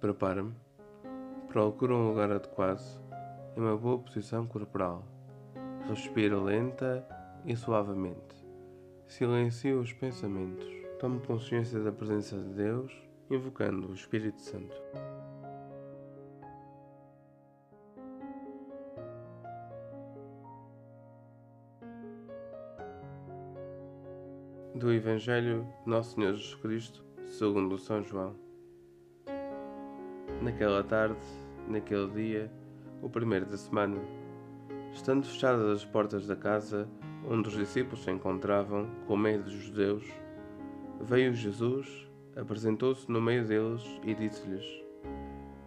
Prepara-me. Procura um lugar adequado e uma boa posição corporal. Respira lenta e suavemente. Silencia os pensamentos. Tome consciência da presença de Deus, invocando o Espírito Santo. Do Evangelho de Nosso Senhor Jesus Cristo, segundo São João. Naquela tarde, naquele dia, o primeiro da semana, estando fechadas as portas da casa onde os discípulos se encontravam, com medo dos judeus, veio Jesus, apresentou-se no meio deles e disse-lhes: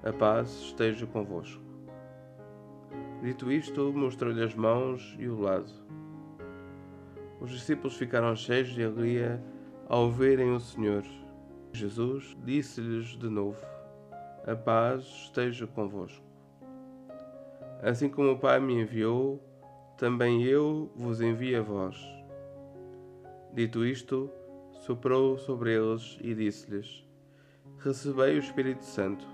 A paz esteja convosco. Dito isto, mostrou-lhe as mãos e o lado. Os discípulos ficaram cheios de alegria ao verem o Senhor. Jesus disse-lhes de novo: A paz esteja convosco. Assim como o Pai me enviou, também eu vos envio a vós. Dito isto, soprou sobre eles e disse-lhes: Recebei o Espírito Santo.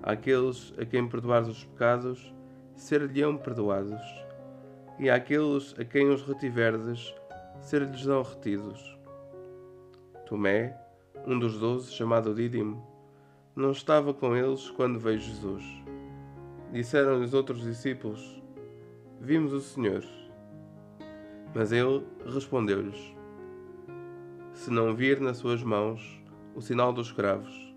Àqueles a quem perdoares os pecados, ser-lhe-ão perdoados, e àqueles a quem os retiverdes, ser-lhes-ão retidos. Tomé, um dos doze, chamado Dídimo, não estava com eles quando veio Jesus. Disseram-lhe os outros discípulos: Vimos o Senhor. Mas ele respondeu-lhes: Se não vir nas suas mãos o sinal dos cravos,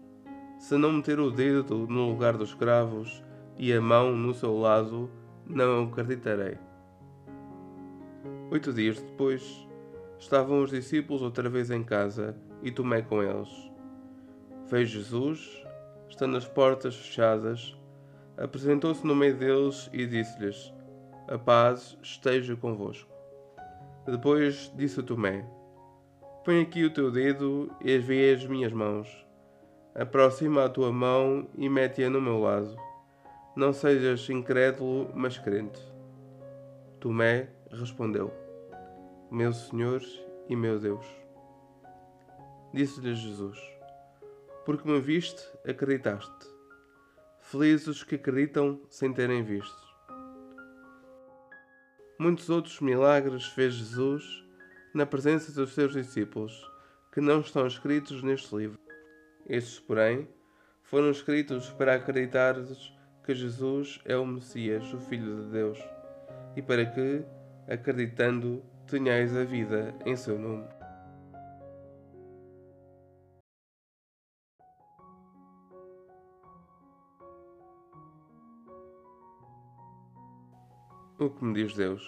se não meter o dedo no lugar dos cravos e a mão no seu lado, não acreditarei. Oito dias depois, estavam os discípulos outra vez em casa e tomei com eles. Veio Jesus, estando as portas fechadas, apresentou-se no meio deles e disse-lhes: A paz esteja convosco. Depois disse a Tomé: Põe aqui o teu dedo e vê as minhas mãos. Aproxima a tua mão e mete-a no meu lado. Não sejas incrédulo, mas crente. Tomé respondeu: Meu Senhor e meu Deus. Disse-lhe Jesus: Porque me viste, acreditaste. Felizes os que acreditam sem terem visto. Muitos outros milagres fez Jesus na presença dos seus discípulos, que não estão escritos neste livro. Estes, porém, foram escritos para acreditares que Jesus é o Messias, o Filho de Deus, e para que, acreditando, tenhais a vida em seu nome. O que me diz Deus?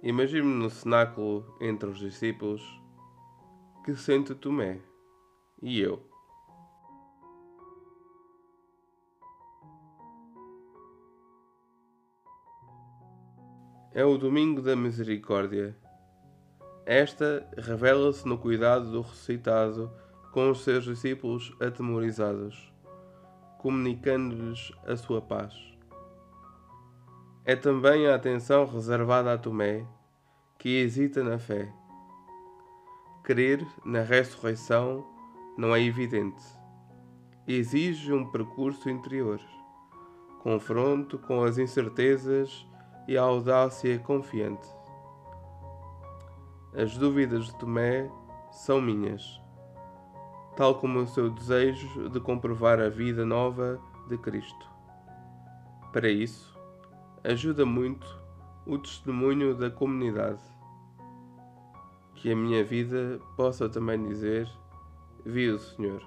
Imagino-me no cenáculo entre os discípulos que sente Tomé e eu. É o domingo da misericórdia. Esta revela-se no cuidado do ressuscitado com os seus discípulos atemorizados, comunicando-lhes a sua paz. É também a atenção reservada a Tomé, que hesita na fé. Crer na ressurreição não é evidente. Exige um percurso interior, confronto com as incertezas e a audácia confiante. As dúvidas de Tomé são minhas, tal como o seu desejo de comprovar a vida nova de Cristo. Para isso, ajuda muito o testemunho da comunidade. Que a minha vida possa também dizer: Vi o Senhor.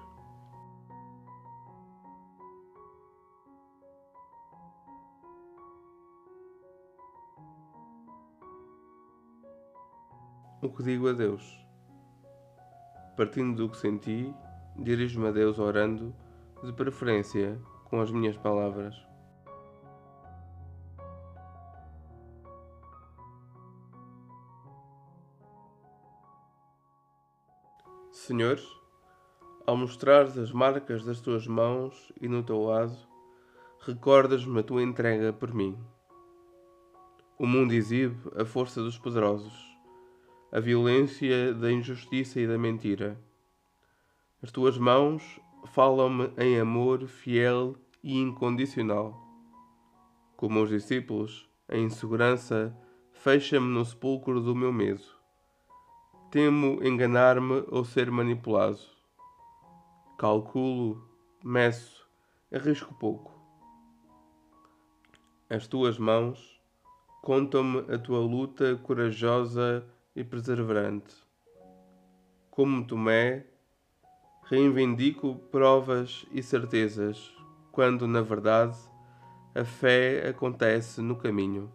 O que digo a Deus? Partindo do que senti, dirijo-me a Deus orando, de preferência com as minhas palavras. Senhor, ao mostrares as marcas das tuas mãos e no teu lado, recordas-me a tua entrega por mim. O mundo exibe a força dos poderosos, a violência da injustiça e da mentira. As tuas mãos falam-me em amor fiel e incondicional. Como os discípulos, a insegurança fecha-me no sepulcro do meu medo. Temo enganar-me ou ser manipulado. Calculo, meço, arrisco pouco. As tuas mãos contam-me a tua luta corajosa e perseverante. Como Tomé, reivindico provas e certezas, quando, na verdade, a fé acontece no caminho.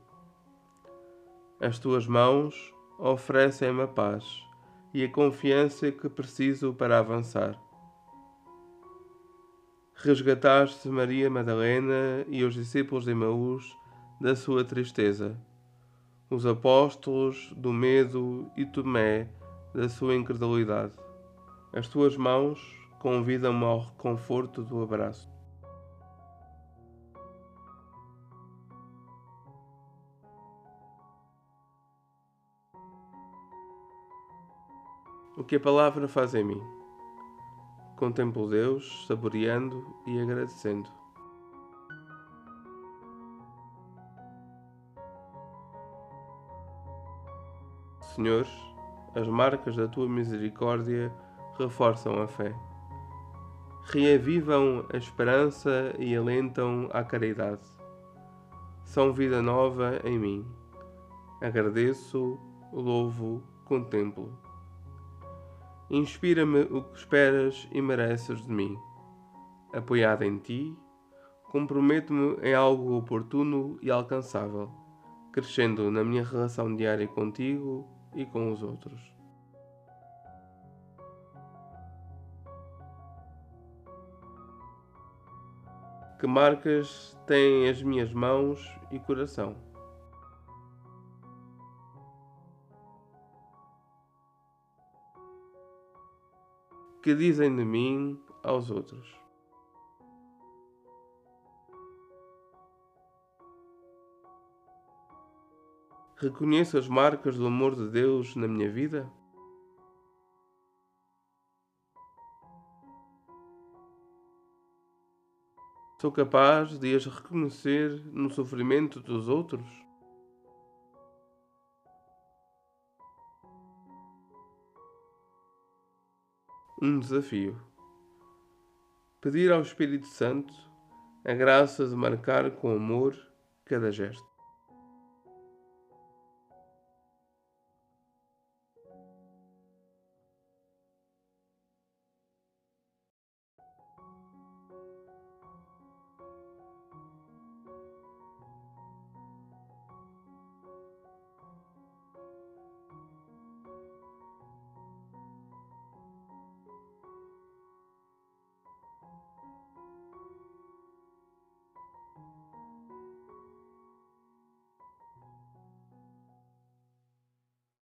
As tuas mãos oferecem-me a paz e a confiança que preciso para avançar. Resgataste Maria Madalena e os discípulos de Emaús da sua tristeza, os apóstolos do medo e Tomé da sua incredulidade. As tuas mãos convidam-me ao reconforto do abraço. O que a palavra faz em mim. Contemplo Deus, saboreando e agradecendo. Senhor, as marcas da tua misericórdia reforçam a fé. Reavivam a esperança e alentam a caridade. São vida nova em mim. Agradeço, louvo, contemplo. Inspira-me o que esperas e mereces de mim. Apoiado em ti, comprometo-me em algo oportuno e alcançável, crescendo na minha relação diária contigo e com os outros. Que marcas têm as minhas mãos e coração? Que dizem de mim aos outros. Reconheço as marcas do amor de Deus na minha vida? Sou capaz de as reconhecer no sofrimento dos outros? Um desafio. Pedir ao Espírito Santo a graça de marcar com amor cada gesto.